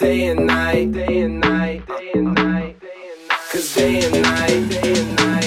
day and night, day and night, day and night, day and night. Cause day and night, day and night.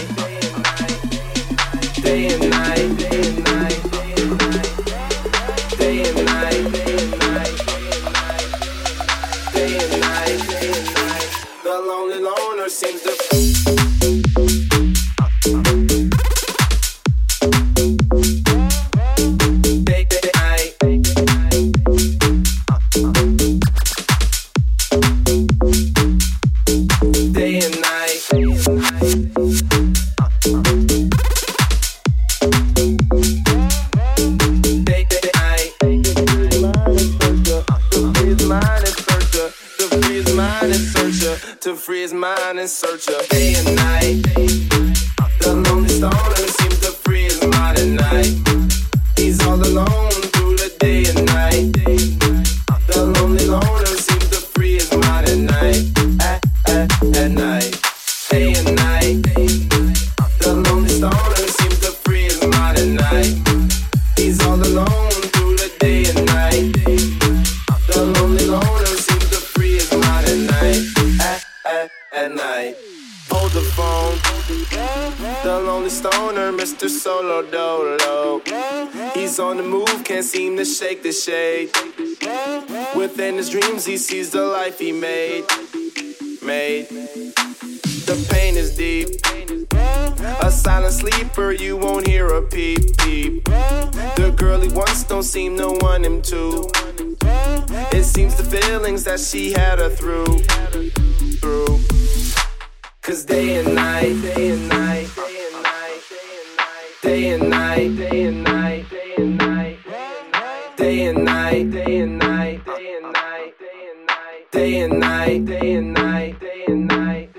day and night, day and night, day and night, day and night, day and night, day and night, day and night,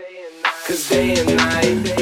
cause day and night.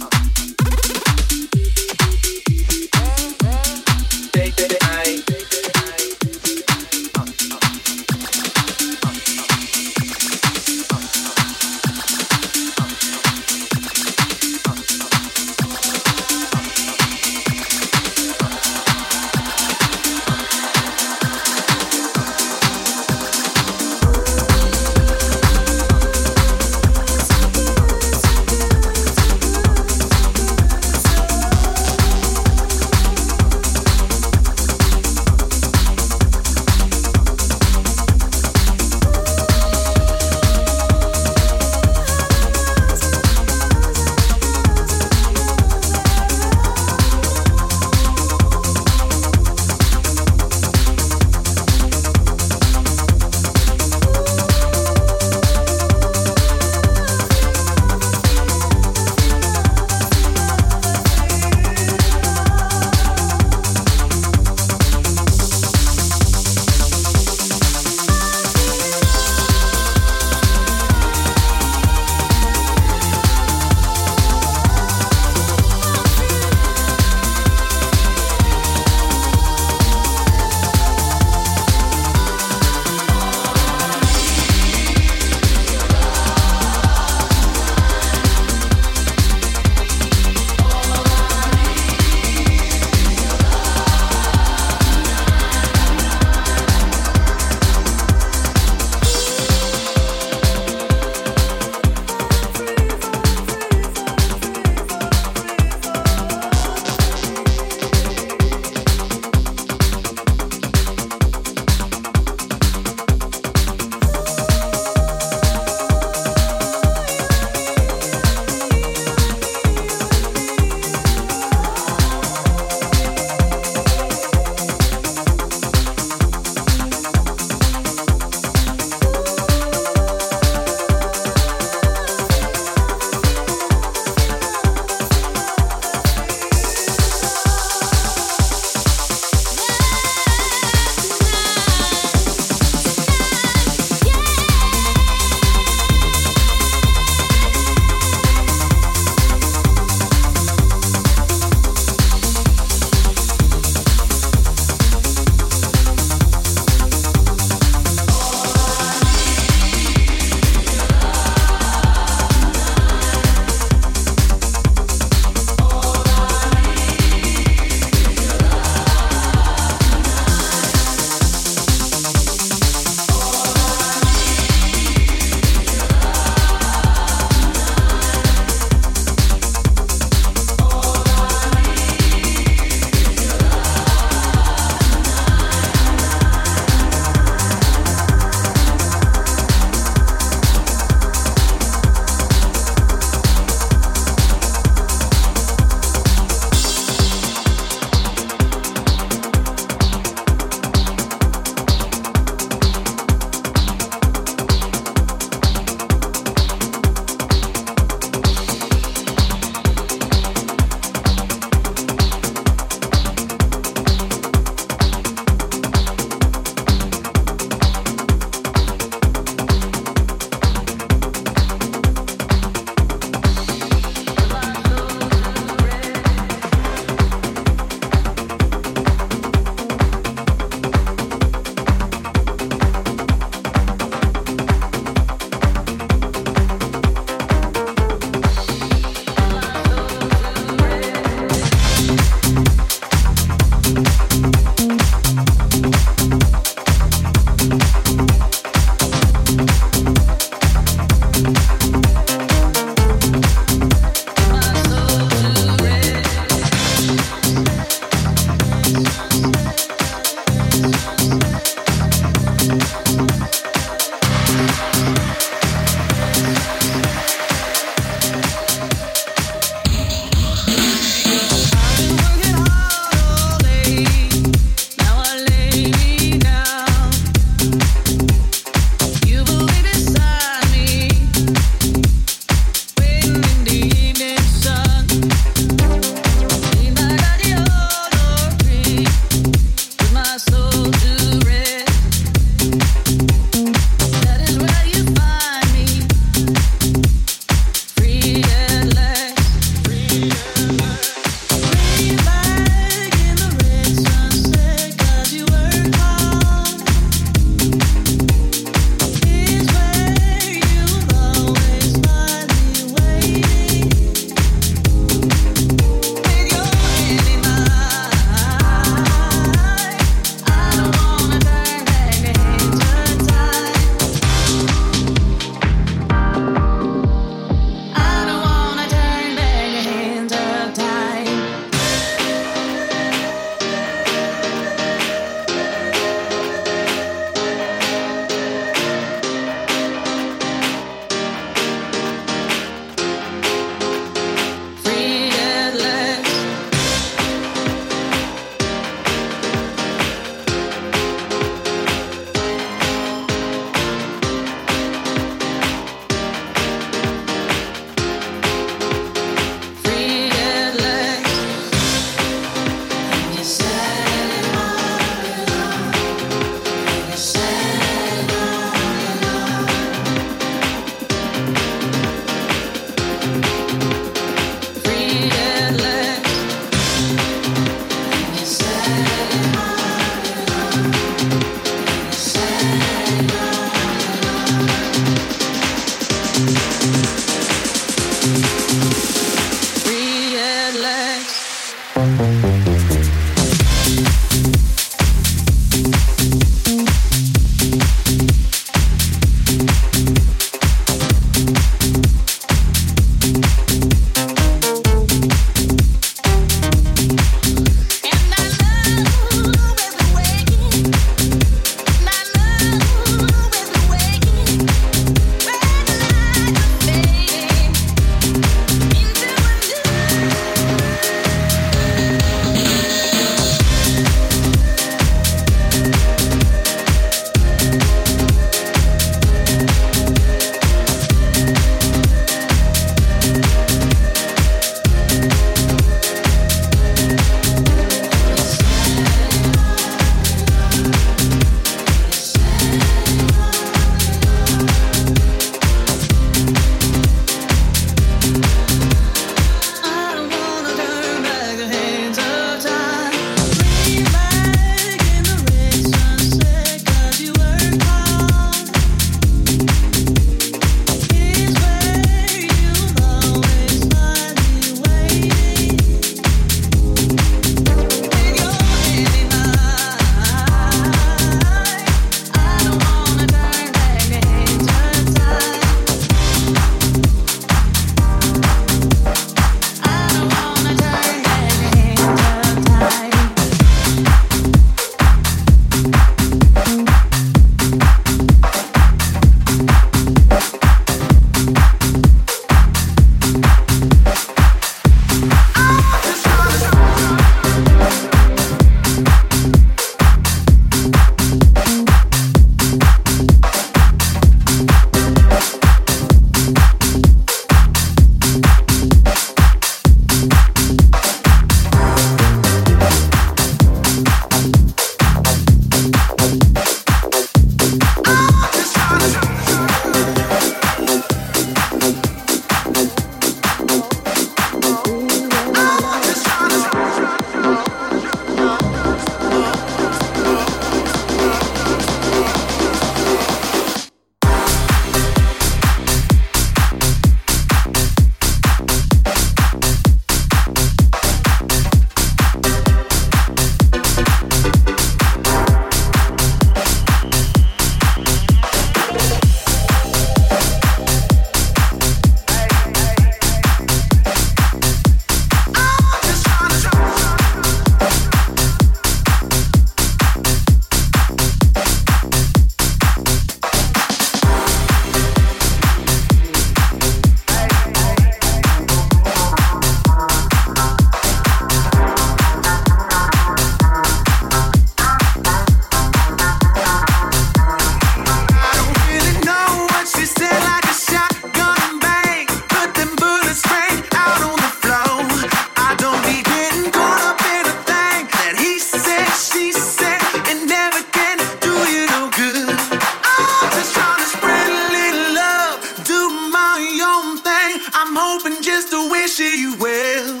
I'm hoping just to wish you well.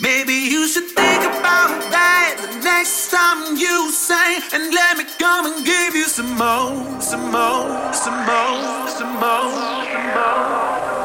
Maybe you should think about that the next time you say, and let me come and give you some more, some more, some more, some more, some more.